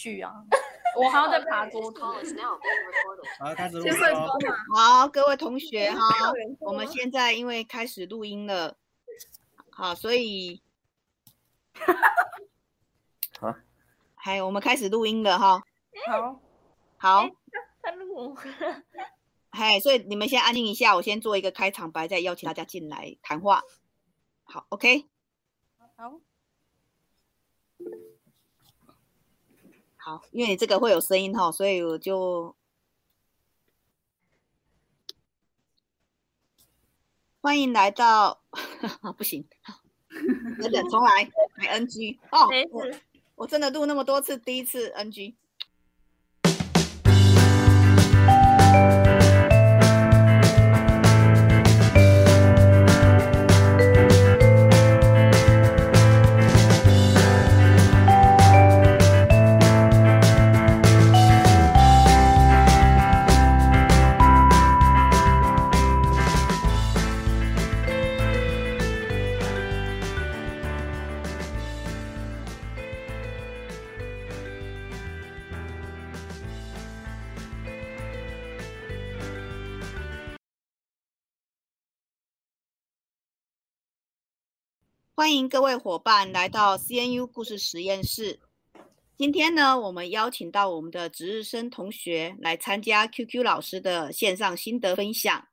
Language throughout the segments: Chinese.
续啊，我还要再爬桌子。好，开始录音。好，各位同学哈，我们现在因为开始录音了，好，所以，好，还我们开始录音了哈。好，好，他录。嘿，所以你们先安静一下，我先做一个开场白，再邀请大家进来谈话。好，OK。好。好，因为你这个会有声音哈，所以我就欢迎来到，不行，等等，重来，来 NG 哦，我我真的录那么多次，第一次 NG。欢迎各位伙伴来到 CNU 故事实验室。今天呢，我们邀请到我们的值日生同学来参加 QQ 老师的线上心得分享。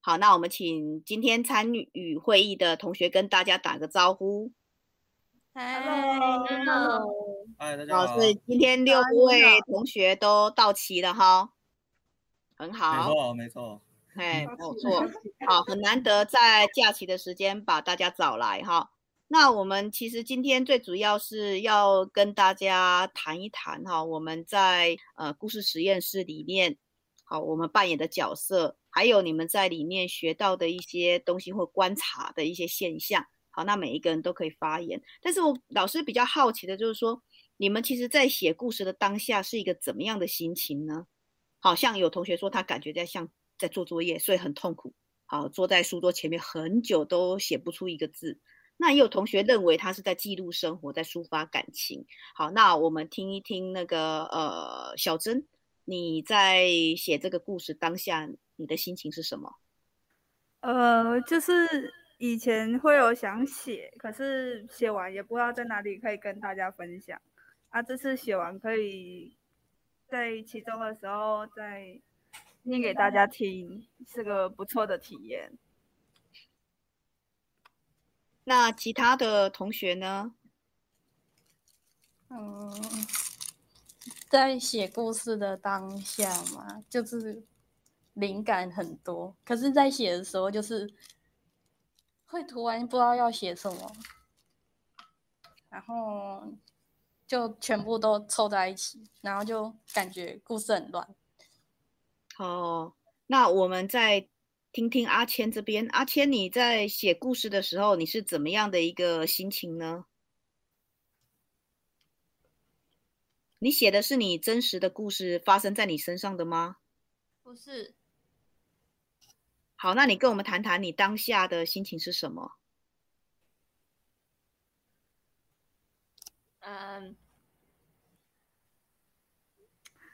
好，那我们请今天参与会议的同学跟大家打个招呼。Hello，嗨，大家好。好，所以今天六位同学都到齐了哈，很好。没错，没错。哎，没有错。好，很难得在假期的时间把大家找来哈。那我们其实今天最主要是要跟大家谈一谈哈，我们在呃故事实验室里面，好，我们扮演的角色，还有你们在里面学到的一些东西或观察的一些现象。好，那每一个人都可以发言。但是我老师比较好奇的就是说，你们其实在写故事的当下是一个怎么样的心情呢？好像有同学说他感觉在像在做作业，所以很痛苦。好，坐在书桌前面很久都写不出一个字。那也有同学认为他是在记录生活，在抒发感情。好，那我们听一听那个呃，小珍，你在写这个故事当下，你的心情是什么？呃，就是以前会有想写，可是写完也不知道在哪里可以跟大家分享。啊，这次写完可以在其中的时候再念给大家听，是个不错的体验。那其他的同学呢？嗯，在写故事的当下嘛，就是灵感很多，可是，在写的时候，就是会突然不知道要写什么，然后就全部都凑在一起，然后就感觉故事很乱。哦，那我们再。听听阿谦这边，阿谦你在写故事的时候，你是怎么样的一个心情呢？你写的是你真实的故事发生在你身上的吗？不是。好，那你跟我们谈谈你当下的心情是什么？嗯，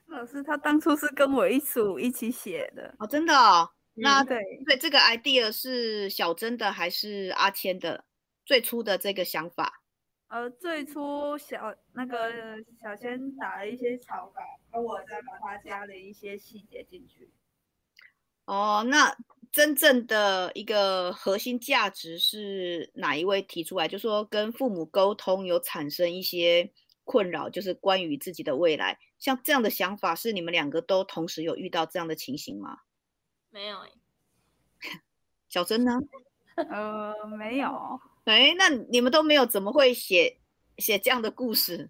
老师他当初是跟我一组一起写的哦，真的哦。那对，对，对，这个 idea 是小珍的还是阿谦的？最初的这个想法？呃，最初小那个小千打了一些草稿，而我再把它加了一些细节进去。哦，那真正的一个核心价值是哪一位提出来？就说跟父母沟通有产生一些困扰，就是关于自己的未来，像这样的想法，是你们两个都同时有遇到这样的情形吗？没有哎，小珍呢？呃，没有。哎，那你们都没有，怎么会写写这样的故事？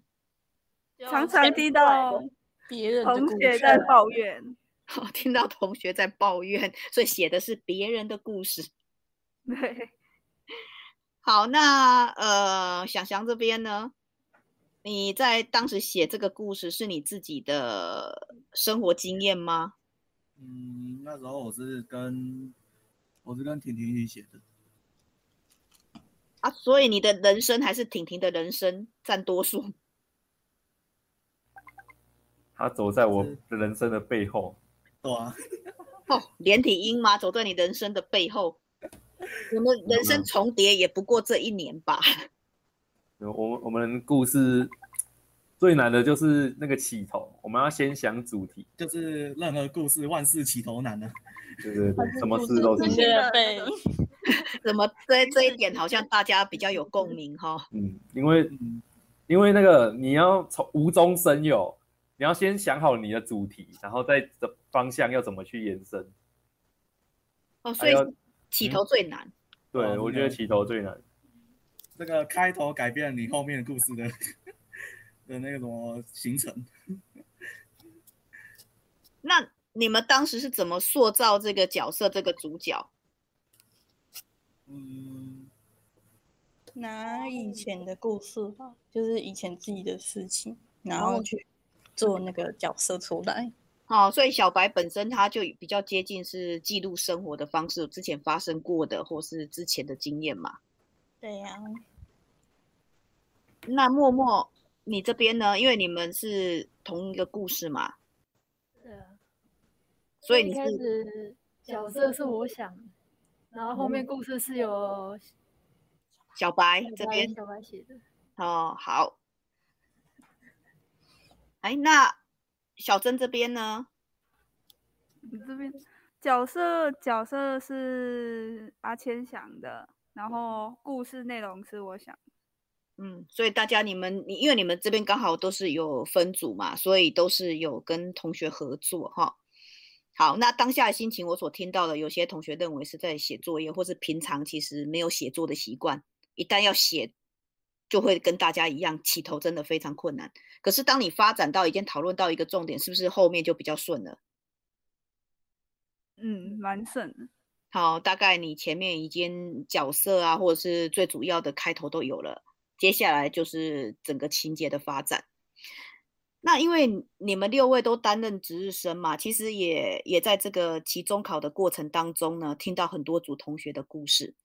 常常听到别人同学在抱怨，听到同学在抱怨，所以写的是别人的故事。对，好，那呃，想想这边呢？你在当时写这个故事，是你自己的生活经验吗？嗯，那时候我是跟我是跟婷婷一起写的啊，所以你的人生还是婷婷的人生占多数？他走在我的人生的背后。对啊。哦，连体婴吗？走在你人生的背后。我们人生重叠也不过这一年吧。我们我们故事最难的就是那个起头，我们要先想主题，就是任何故事万事起头难呢、啊。对对对，什么事都是。对。怎么这这一点好像大家比较有共鸣哈？嗯，因为因为那个你要从无中生有，你要先想好你的主题，然后再的方向要怎么去延伸。哦，所以起头最难。嗯、对、哦，我觉得起头最难。这个开头改变了你后面的故事的的那个什么行程。那你们当时是怎么塑造这个角色，这个主角？嗯，拿以前的故事吧，就是以前自己的事情，然后去做那个角色出来。哦，所以小白本身他就比较接近是记录生活的方式，之前发生过的或是之前的经验嘛。对呀、啊。那默默，你这边呢？因为你们是同一个故事嘛。对啊。所以你是开始角色是我想。然后后面故事是由小白这边小白写的哦，好。哎，那小珍这边呢？你这边角色角色是阿千想的，然后故事内容是我想。嗯，所以大家你们你因为你们这边刚好都是有分组嘛，所以都是有跟同学合作哈。好，那当下的心情，我所听到的，有些同学认为是在写作业，或是平常其实没有写作的习惯，一旦要写，就会跟大家一样，起头真的非常困难。可是当你发展到已经讨论到一个重点，是不是后面就比较顺了？嗯，蛮顺的。好，大概你前面已经角色啊，或者是最主要的开头都有了，接下来就是整个情节的发展。那因为你们六位都担任值日生嘛，其实也也在这个期中考的过程当中呢，听到很多组同学的故事。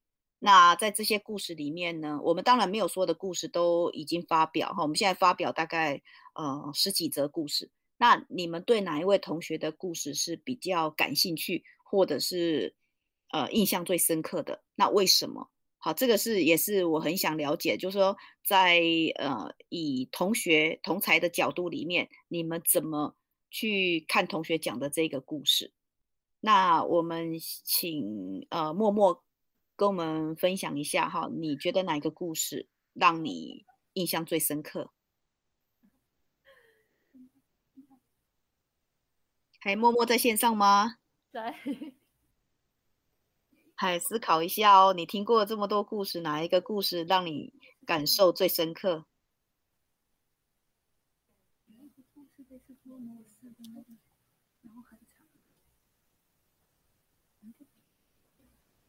那在这些故事里面呢，我们当然没有说的故事都已经发表哈，我们现在发表大概呃十几则故事。那你们对哪一位同学的故事是比较感兴趣，或者是呃印象最深刻的？那为什么？好，这个是也是我很想了解，就是说在呃以同学同才的角度里面，你们怎么去看同学讲的这个故事？那我们请呃默默跟我们分享一下哈，你觉得哪一个故事让你印象最深刻？还默默在线上吗？在。还思考一下哦，你听过这么多故事，哪一个故事让你感受最深刻？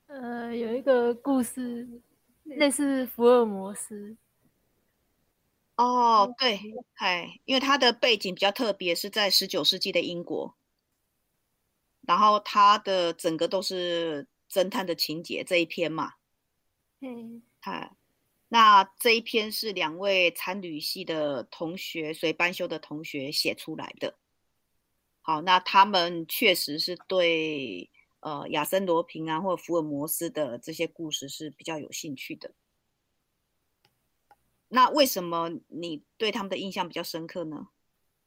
呃，有一个故事类似福尔摩斯。哦，对，嗨，因为它的背景比较特别，是在十九世纪的英国，然后它的整个都是。侦探的情节这一篇嘛，嗯，好，那这一篇是两位参旅系的同学随班修的同学写出来的。好，那他们确实是对呃亚森罗平啊或者福尔摩斯的这些故事是比较有兴趣的。那为什么你对他们的印象比较深刻呢？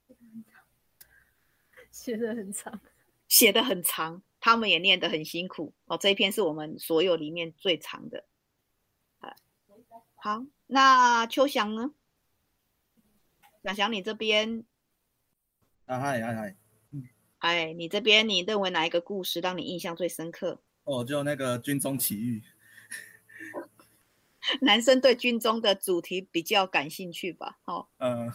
写的很长，写的很长。他们也念得很辛苦哦，这一篇是我们所有里面最长的。好，那秋翔呢？想翔，你这边？啊嗨嗨嗨，哎，你这边你认为哪一个故事让你印象最深刻？哦，就那个军中奇遇。男生对军中的主题比较感兴趣吧？哦，嗯、呃，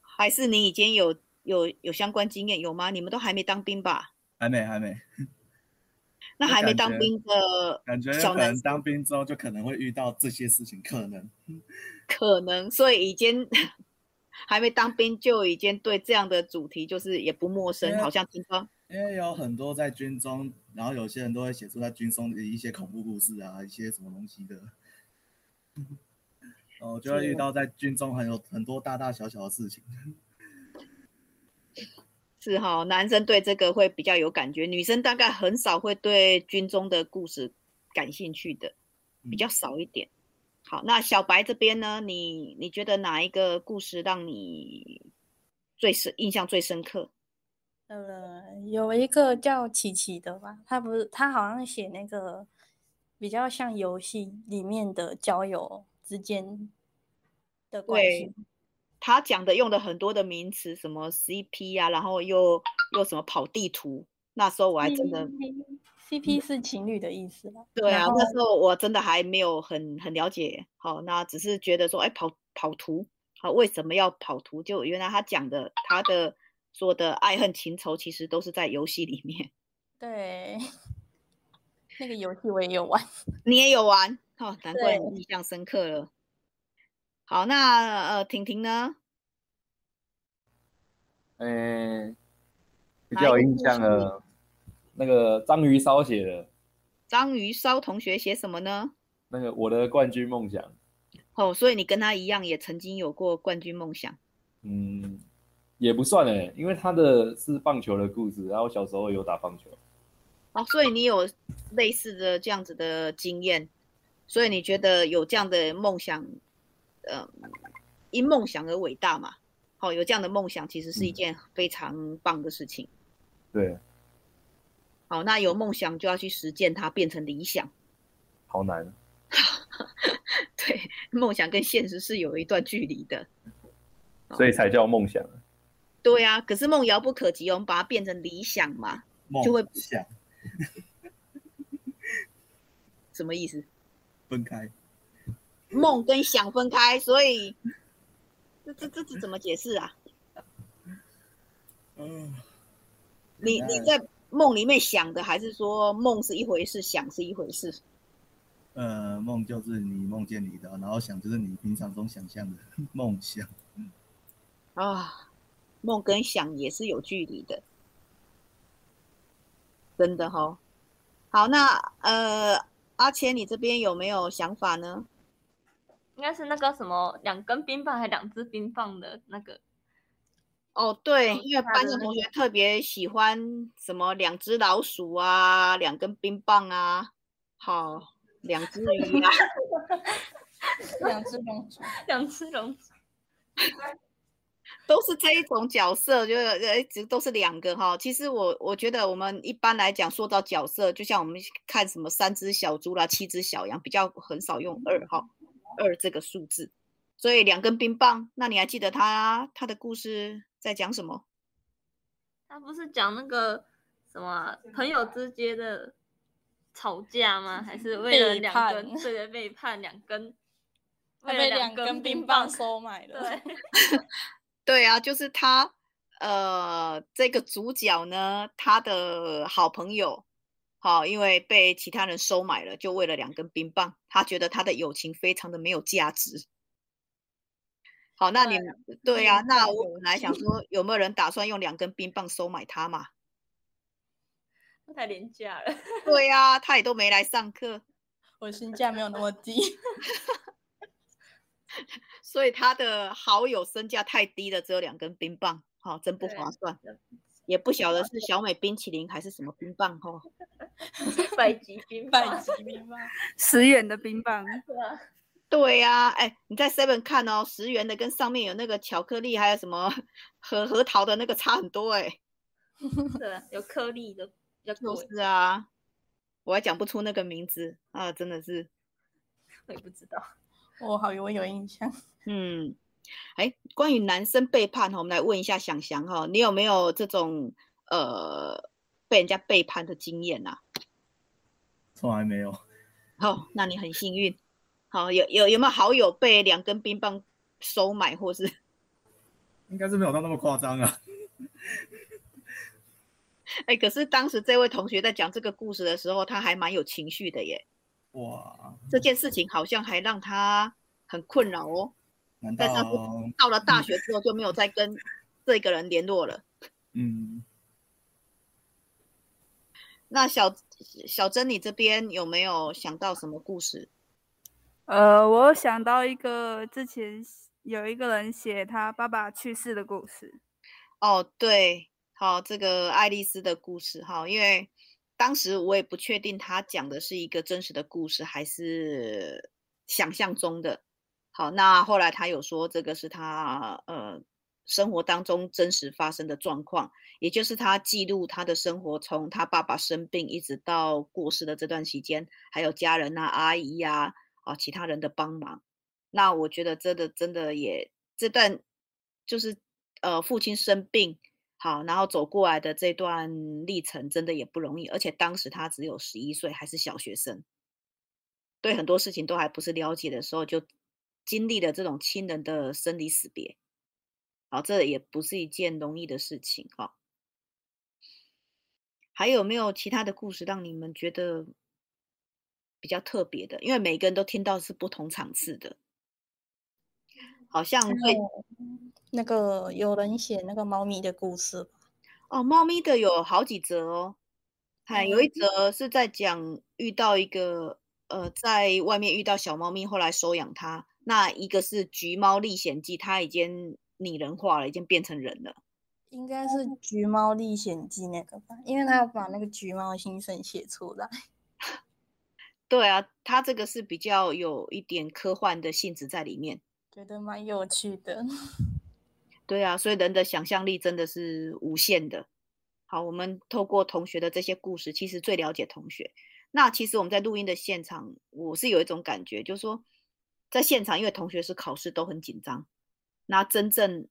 还是你已经有有有相关经验有吗？你们都还没当兵吧？还没，还没。那还没当兵的感觉，可能当兵之后就可能会遇到这些事情，可能，可能，所以已经 还没当兵就已经对这样的主题就是也不陌生，好像听说，因为有很多在军中，然后有些人都会写出在军中的一些恐怖故事啊，一些什么东西的，哦，就会遇到在军中很有很多大大小小的事情。是哈，男生对这个会比较有感觉，女生大概很少会对军中的故事感兴趣的，比较少一点。好，那小白这边呢？你你觉得哪一个故事让你最深印象最深刻？呃，有一个叫琪琪的吧，他不是他好像写那个比较像游戏里面的交友之间的关系。他讲的用的很多的名词，什么 CP 啊，然后又又什么跑地图，那时候我还真的 CP 是情侣的意思吗？对啊，那时候我真的还没有很很了解，好，那只是觉得说，哎，跑跑图，好，为什么要跑图？就原来他讲的他的说的爱恨情仇，其实都是在游戏里面。对，那个游戏我也有玩，你也有玩，哦，难怪你印象深刻了。好，那呃，婷婷呢？嗯，比较有印象的，那个章鱼烧写的。章鱼烧同学写什么呢？那个我的冠军梦想。哦，所以你跟他一样，也曾经有过冠军梦想。嗯，也不算哎，因为他的是棒球的故事，然后小时候有打棒球。哦，所以你有类似的这样子的经验，所以你觉得有这样的梦想？呃，因梦想而伟大嘛，好、哦，有这样的梦想，其实是一件非常棒的事情。嗯、对，好，那有梦想就要去实践它，变成理想。好难。对，梦想跟现实是有一段距离的，所以才叫梦想。对啊，可是梦遥不可及，我们把它变成理想嘛，就会想。什么意思？分开。梦跟想分开，所以这这这这怎么解释啊？嗯，你你在梦里面想的，还是说梦是一回事，想是一回事？呃，梦就是你梦见你的，然后想就是你平常中想象的 梦想。啊，梦跟想也是有距离的，真的哈、哦。好，那呃，阿谦，你这边有没有想法呢？应该是那个什么两根冰棒还两只冰棒的那个。哦，对，因为班上同学特别喜欢什么两只老鼠啊，两根冰棒啊，好，两只鱼 啊，两只龙珠，两只龙珠，都是这一种角色，就是一直都是两个哈。其实我我觉得我们一般来讲说到角色，就像我们看什么三只小猪啦，七只小羊，比较很少用二哈。二这个数字，所以两根冰棒。那你还记得他他的故事在讲什么？他不是讲那个什么朋友之间的吵架吗？还是为了两根对的背叛两根？他被两根冰棒收买了。对，对啊，就是他呃，这个主角呢，他的好朋友。好，因为被其他人收买了，就为了两根冰棒，他觉得他的友情非常的没有价值。好，那你对，对呀、啊，那我本来想 说，有没有人打算用两根冰棒收买他嘛？太廉价了。对呀、啊，他也都没来上课，我身价没有那么低，所以他的好友身价太低了，只有两根冰棒，好，真不划算。也不晓得 是小美冰淇淋还是什么冰棒哦，百吉冰 棒，百吉冰棒，十元的冰棒，对呀、啊，哎、欸，你在 Seven 看哦，十元的跟上面有那个巧克力，还有什么核核桃的那个差很多哎、欸，对，有颗粒的，就是啊，我还讲不出那个名字啊，真的是，我也不知道，我好有有印象，嗯。哎，关于男生背叛哈，我们来问一下想翔哈，你有没有这种呃被人家背叛的经验呐、啊？从来没有。哦，那你很幸运。好，有有有没有好友被两根冰棒收买，或是？应该是没有到那么夸张啊。哎，可是当时这位同学在讲这个故事的时候，他还蛮有情绪的耶。哇，这件事情好像还让他很困扰哦。但是到了大学之后就没有再跟这个人联络了。嗯，那小小珍，你这边有没有想到什么故事？呃，我想到一个之前有一个人写他爸爸去世的故事。哦，对，好，这个爱丽丝的故事，哈，因为当时我也不确定他讲的是一个真实的故事还是想象中的。好，那后来他有说这个是他呃生活当中真实发生的状况，也就是他记录他的生活，从他爸爸生病一直到过世的这段期间，还有家人啊、阿姨呀、啊、啊其他人的帮忙。那我觉得真的真的也这段就是呃父亲生病好，然后走过来的这段历程真的也不容易，而且当时他只有十一岁，还是小学生，对很多事情都还不是了解的时候就。经历了这种亲人的生离死别，好，这也不是一件容易的事情哈。还有没有其他的故事让你们觉得比较特别的？因为每个人都听到是不同场次的，好像会那个有人写那个猫咪的故事哦，猫咪的有好几则哦，还有一则是在讲遇到一个呃，在外面遇到小猫咪，后来收养它。那一个是《橘猫历险记》，它已经拟人化了，已经变成人了。应该是《橘猫历险记》那个吧，因为他要把那个橘猫心声写出来。对啊，他这个是比较有一点科幻的性质在里面，觉得蛮有趣的。对啊，所以人的想象力真的是无限的。好，我们透过同学的这些故事，其实最了解同学。那其实我们在录音的现场，我是有一种感觉，就是说。在现场，因为同学是考试都很紧张，那真正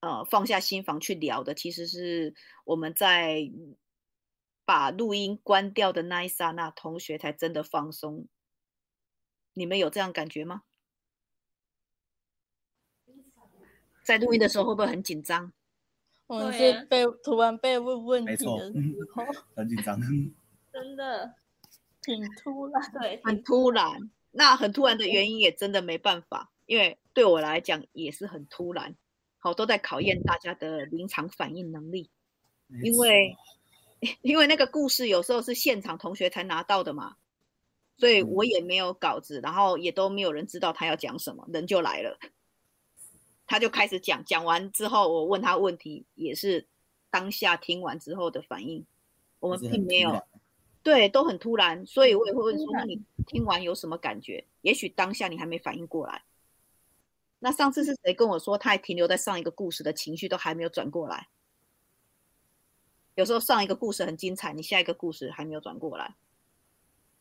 呃放下心防去聊的，其实是我们在把录音关掉的那一刹那，同学才真的放松。你们有这样感觉吗？在录音的时候会不会很紧张？我们是被突然被问问题的时 候，很紧张，真的挺突然，对，很突然。那很突然的原因也真的没办法，因为对我来讲也是很突然，好，都在考验大家的临场反应能力，因为 因为那个故事有时候是现场同学才拿到的嘛，所以我也没有稿子，然后也都没有人知道他要讲什么，人就来了，他就开始讲，讲完之后我问他问题，也是当下听完之后的反应，我们并没有。对，都很突然，所以我也会问说：那你听完有什么感觉？也许当下你还没反应过来。那上次是谁跟我说，他还停留在上一个故事的情绪都还没有转过来？有时候上一个故事很精彩，你下一个故事还没有转过来。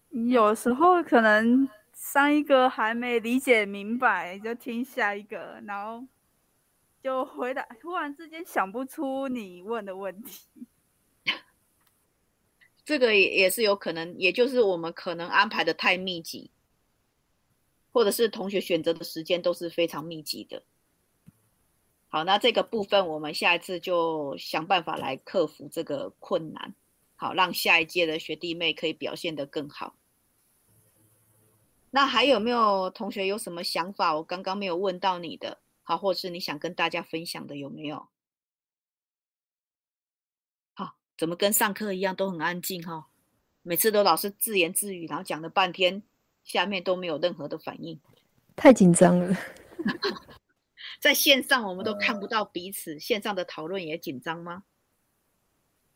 有时候可能上一个还没理解明白，就听下一个，然后就回答，突然之间想不出你问的问题。这个也也是有可能，也就是我们可能安排的太密集，或者是同学选择的时间都是非常密集的。好，那这个部分我们下一次就想办法来克服这个困难，好，让下一届的学弟妹可以表现得更好。那还有没有同学有什么想法？我刚刚没有问到你的，好，或是你想跟大家分享的有没有？怎么跟上课一样都很安静哈？每次都老是自言自语，然后讲了半天，下面都没有任何的反应，太紧张了。在线上我们都看不到彼此，呃、线上的讨论也紧张吗？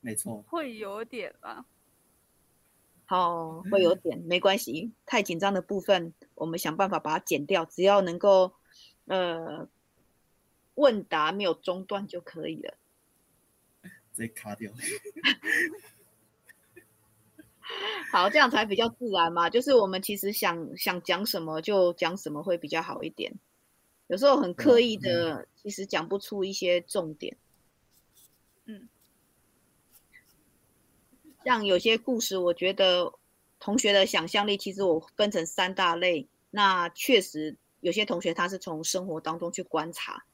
没错，会有点吧。好，会有点，没关系。太紧张的部分，我们想办法把它剪掉，只要能够呃问答没有中断就可以了。直接卡掉。好，这样才比较自然嘛。就是我们其实想想讲什么就讲什么会比较好一点。有时候很刻意的，其实讲不出一些重点。嗯，像有些故事，我觉得同学的想象力，其实我分成三大类。那确实有些同学他是从生活当中去观察，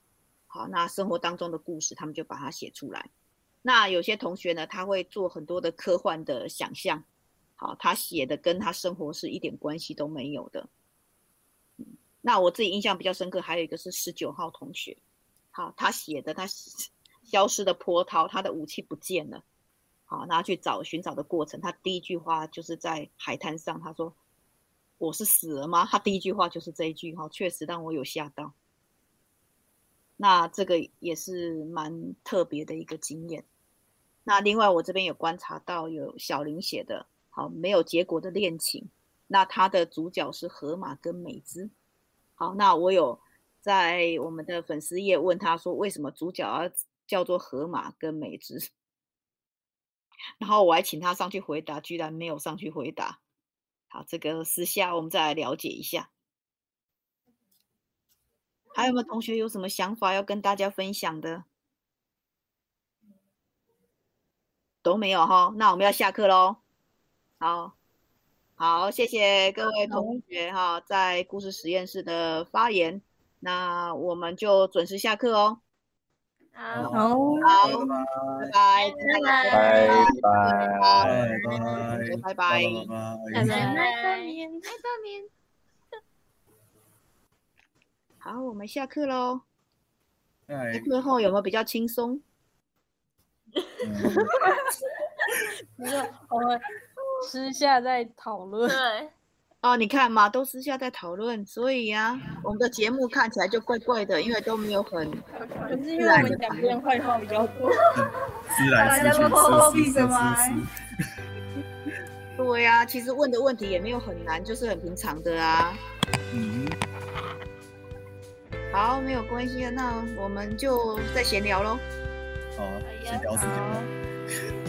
好，那生活当中的故事，他们就把它写出来。那有些同学呢，他会做很多的科幻的想象，好，他写的跟他生活是一点关系都没有的。那我自己印象比较深刻，还有一个是十九号同学，好，他写的他消失的波涛，他的武器不见了，好，那去找寻找的过程，他第一句话就是在海滩上，他说：“我是死了吗？”他第一句话就是这一句，哈，确实让我有吓到。那这个也是蛮特别的一个经验。那另外我这边有观察到有小林写的好没有结果的恋情，那他的主角是河马跟美姿。好，那我有在我们的粉丝页问他说，为什么主角要叫做河马跟美姿？然后我还请他上去回答，居然没有上去回答。好，这个私下我们再来了解一下。还有没有同学有什么想法要跟大家分享的？都没有哈，那我们要下课喽。好，好，谢谢各位同学哈，在故事实验室的发言。那我们就准时下课哦。好，好，拜拜，拜拜，拜拜，拜拜。拜拜，拜拜，拜拜。拜拜。好，我们下课喽。哎，课后有没有比较轻松？没有，我们私下在讨论。对，哦，你看嘛，都私下在讨论，所以呀、啊，我们的节目看起来就怪怪的，因为都没有很。可是因为我们讲边坏话比较多。大家都偷偷闭着吗。对呀、啊，其实问的问题也没有很难，就是很平常的啊。嗯。好，没有关系，那我们就再闲聊喽。好，闲聊时间。